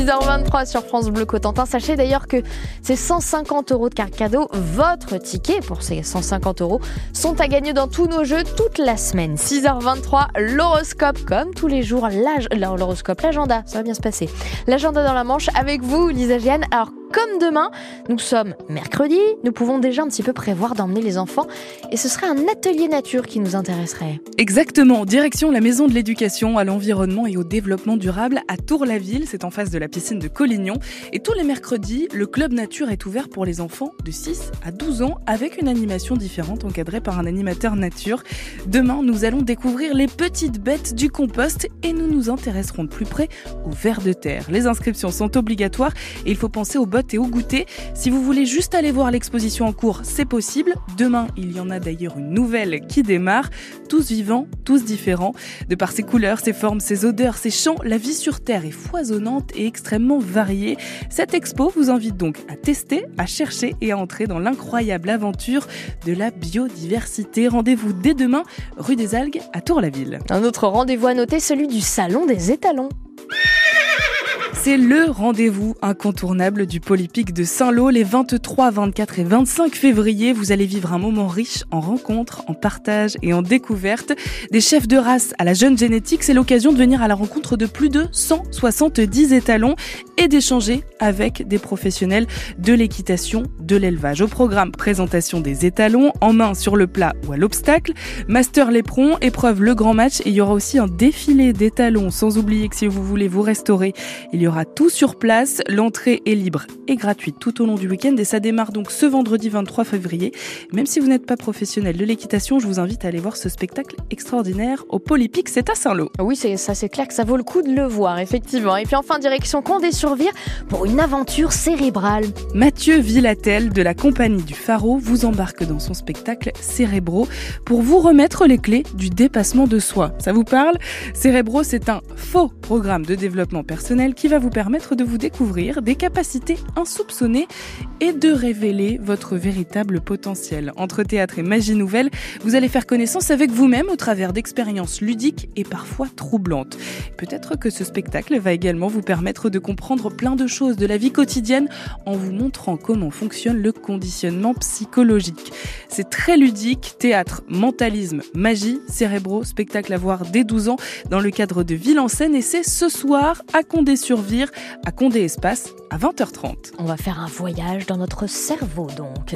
6h23 sur France Bleu Cotentin. Sachez d'ailleurs que ces 150 euros de carte cadeau, votre ticket pour ces 150 euros, sont à gagner dans tous nos jeux toute la semaine. 6h23, l'horoscope, comme tous les jours, l'horoscope, l'agenda, ça va bien se passer. L'agenda dans la manche avec vous, Lisa Gianne. Alors, comme demain. Nous sommes mercredi, nous pouvons déjà un petit peu prévoir d'emmener les enfants et ce serait un atelier nature qui nous intéresserait. Exactement, direction la maison de l'éducation à l'environnement et au développement durable à Tour-la-Ville, c'est en face de la piscine de Collignon. Et tous les mercredis, le club nature est ouvert pour les enfants de 6 à 12 ans avec une animation différente encadrée par un animateur nature. Demain, nous allons découvrir les petites bêtes du compost et nous nous intéresserons de plus près aux vers de terre. Les inscriptions sont obligatoires et il faut penser aux bonnes et au goûter. Si vous voulez juste aller voir l'exposition en cours, c'est possible. Demain, il y en a d'ailleurs une nouvelle qui démarre. Tous vivants, tous différents. De par ses couleurs, ses formes, ses odeurs, ses chants, la vie sur Terre est foisonnante et extrêmement variée. Cette expo vous invite donc à tester, à chercher et à entrer dans l'incroyable aventure de la biodiversité. Rendez-vous dès demain, rue des Algues à Tour-la-Ville. Un autre rendez-vous à noter, celui du Salon des étalons. C'est le rendez-vous incontournable du Polypic de Saint-Lô les 23, 24 et 25 février. Vous allez vivre un moment riche en rencontres, en partage et en découvertes. Des chefs de race à la jeune génétique, c'est l'occasion de venir à la rencontre de plus de 170 étalons et d'échanger avec des professionnels de l'équitation, de l'élevage. Au programme, présentation des étalons en main sur le plat ou à l'obstacle, master l'éperon, épreuve le grand match et il y aura aussi un défilé d'étalons sans oublier que si vous voulez vous restaurer, il y aura tout sur place. L'entrée est libre et gratuite tout au long du week-end et ça démarre donc ce vendredi 23 février. Même si vous n'êtes pas professionnel de l'équitation, je vous invite à aller voir ce spectacle extraordinaire au Polypic, c'est à Saint-Lô. Oui, ça, c'est clair que ça vaut le coup de le voir, effectivement. Et puis enfin, direction Condé sur Pour une aventure cérébrale. Mathieu Villatel de la compagnie du Pharo vous embarque dans son spectacle Cérébro pour vous remettre les clés du dépassement de soi. Ça vous parle? Cérébro, c'est un faux programme de développement personnel qui va vous permettre de vous découvrir des capacités insoupçonnées et de révéler votre véritable potentiel. Entre théâtre et magie nouvelle, vous allez faire connaissance avec vous-même au travers d'expériences ludiques et parfois troublantes. Peut-être que ce spectacle va également vous permettre de comprendre plein de choses de la vie quotidienne en vous montrant comment fonctionne le conditionnement psychologique. C'est très ludique, théâtre, mentalisme, magie, cérébro, spectacle à voir dès 12 ans dans le cadre de Ville en scène et c'est ce soir à Condé-sur-Vire, à Condé Espace à 20h30. On va faire un voyage dans notre cerveau donc.